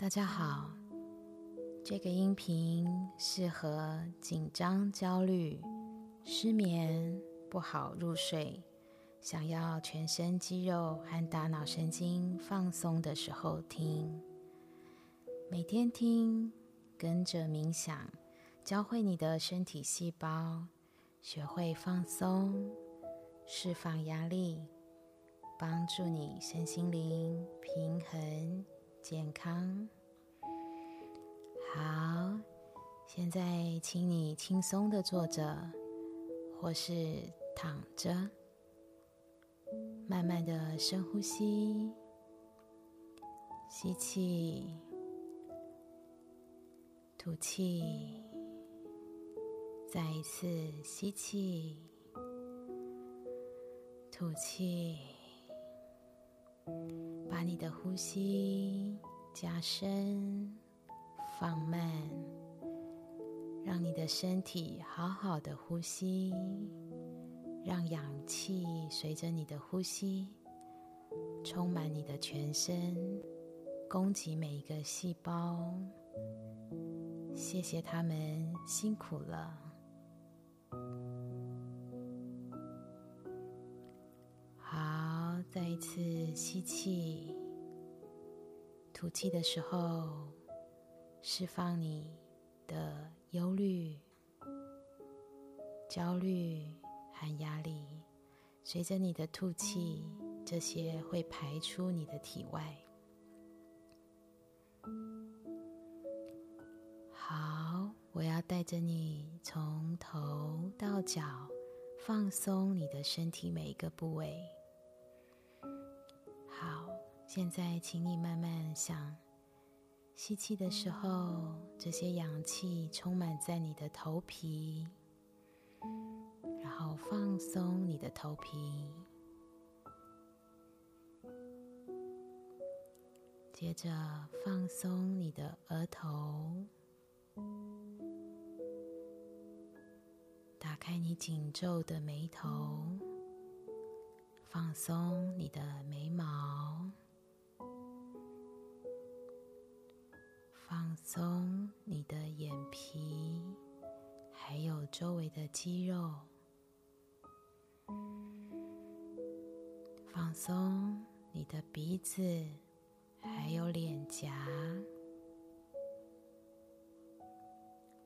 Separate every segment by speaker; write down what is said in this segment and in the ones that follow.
Speaker 1: 大家好，这个音频适合紧张、焦虑、失眠、不好入睡、想要全身肌肉和大脑神经放松的时候听。每天听，跟着冥想，教会你的身体细胞学会放松、释放压力，帮助你身心灵平衡。健康，好。现在，请你轻松的坐着，或是躺着，慢慢的深呼吸，吸气，吐气，再一次吸气，吐气。把你的呼吸加深、放慢，让你的身体好好的呼吸，让氧气随着你的呼吸充满你的全身，攻击每一个细胞。谢谢他们辛苦了。再一次吸气，吐气的时候，释放你的忧虑、焦虑和压力。随着你的吐气，这些会排出你的体外。好，我要带着你从头到脚放松你的身体每一个部位。现在，请你慢慢想，吸气的时候，这些氧气充满在你的头皮，然后放松你的头皮，接着放松你的额头，打开你紧皱的眉头，放松你的眉毛。放松你的眼皮，还有周围的肌肉。放松你的鼻子，还有脸颊。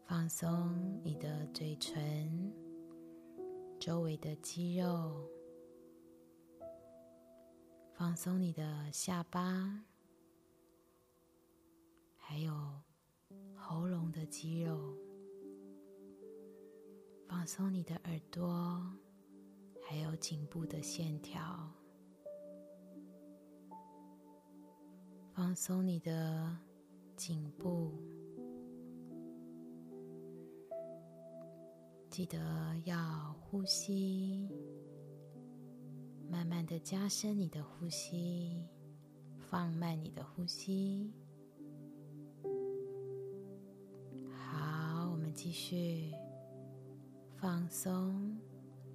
Speaker 1: 放松你的嘴唇，周围的肌肉。放松你的下巴。还有喉咙的肌肉，放松你的耳朵，还有颈部的线条，放松你的颈部，记得要呼吸，慢慢的加深你的呼吸，放慢你的呼吸。继续放松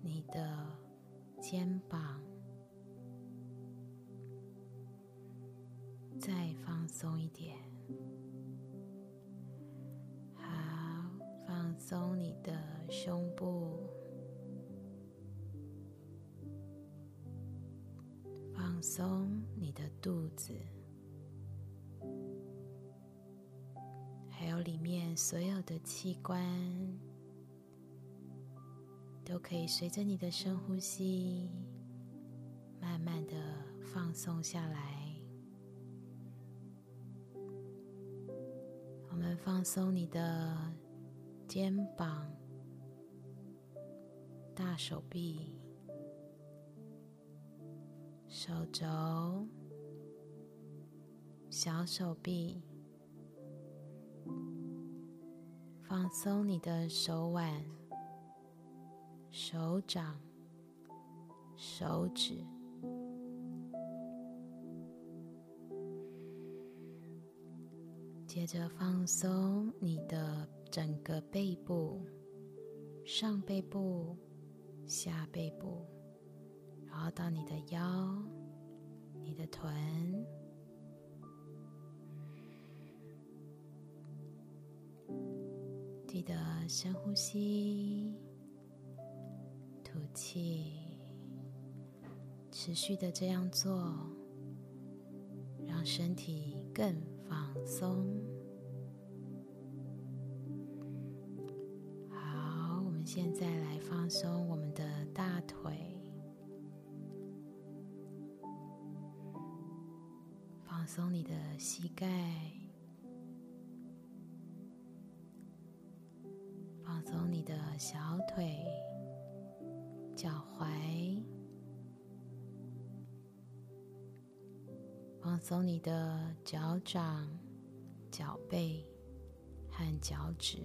Speaker 1: 你的肩膀，再放松一点。好，放松你的胸部，放松你的肚子。里面所有的器官都可以随着你的深呼吸，慢慢的放松下来。我们放松你的肩膀、大手臂、手肘、小手臂。放松你的手腕、手掌、手指，接着放松你的整个背部、上背部、下背部，然后到你的腰、你的臀。记得深呼吸，吐气，持续的这样做，让身体更放松。好，我们现在来放松我们的大腿，放松你的膝盖。的小腿、脚踝，放松你的脚掌、脚背和脚趾。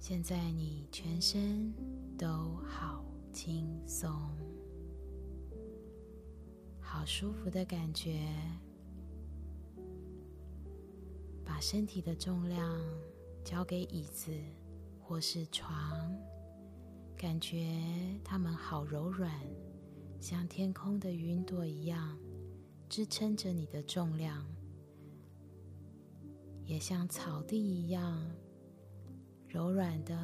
Speaker 1: 现在你全身都好轻松，好舒服的感觉。把身体的重量交给椅子或是床，感觉它们好柔软，像天空的云朵一样，支撑着你的重量；也像草地一样，柔软的，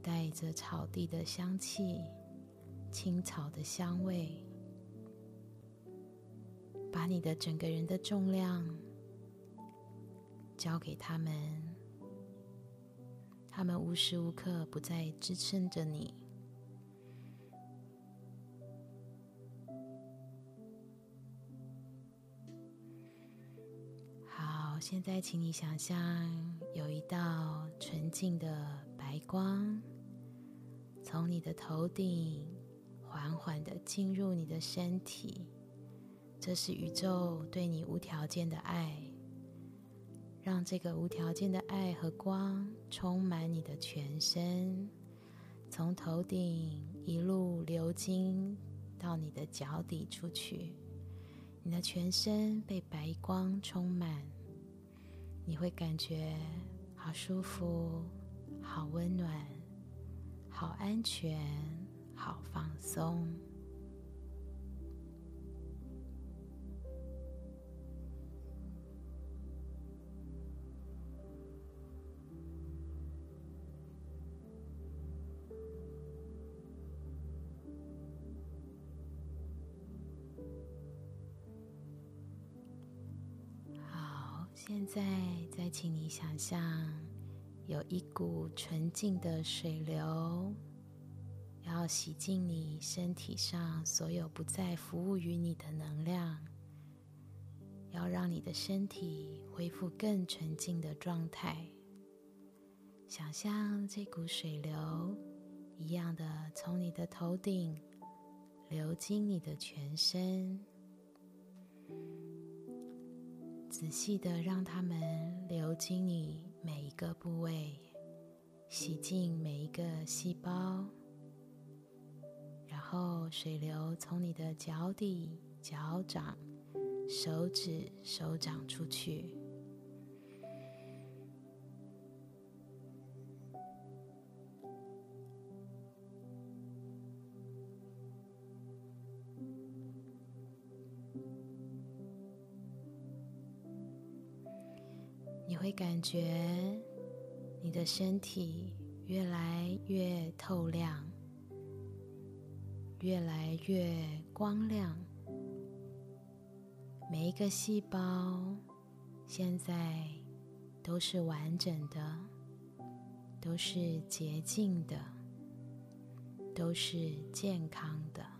Speaker 1: 带着草地的香气、青草的香味，把你的整个人的重量。交给他们，他们无时无刻不在支撑着你。好，现在请你想象有一道纯净的白光，从你的头顶缓缓的进入你的身体，这是宇宙对你无条件的爱。让这个无条件的爱和光充满你的全身，从头顶一路流经到你的脚底出去，你的全身被白光充满，你会感觉好舒服、好温暖、好安全、好放松。现在，再请你想象，有一股纯净的水流，要洗净你身体上所有不再服务于你的能量，要让你的身体恢复更纯净的状态。想象这股水流一样的从你的头顶流经你的全身。仔细的让它们流经你每一个部位，洗净每一个细胞，然后水流从你的脚底、脚掌、手指、手掌出去。感觉你的身体越来越透亮，越来越光亮。每一个细胞现在都是完整的，都是洁净的，都是健康的。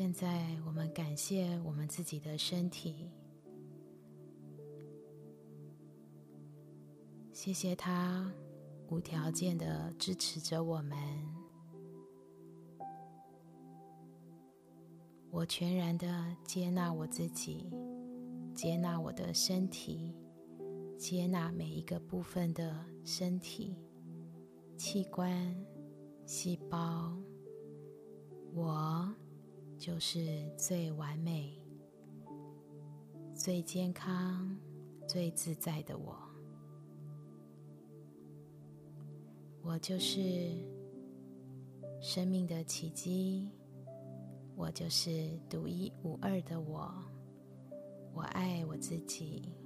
Speaker 1: 现在，我们感谢我们自己的身体，谢谢他无条件的支持着我们。我全然的接纳我自己，接纳我的身体，接纳每一个部分的身体、器官、细胞，我。就是最完美、最健康、最自在的我。我就是生命的奇迹。我就是独一无二的我。我爱我自己。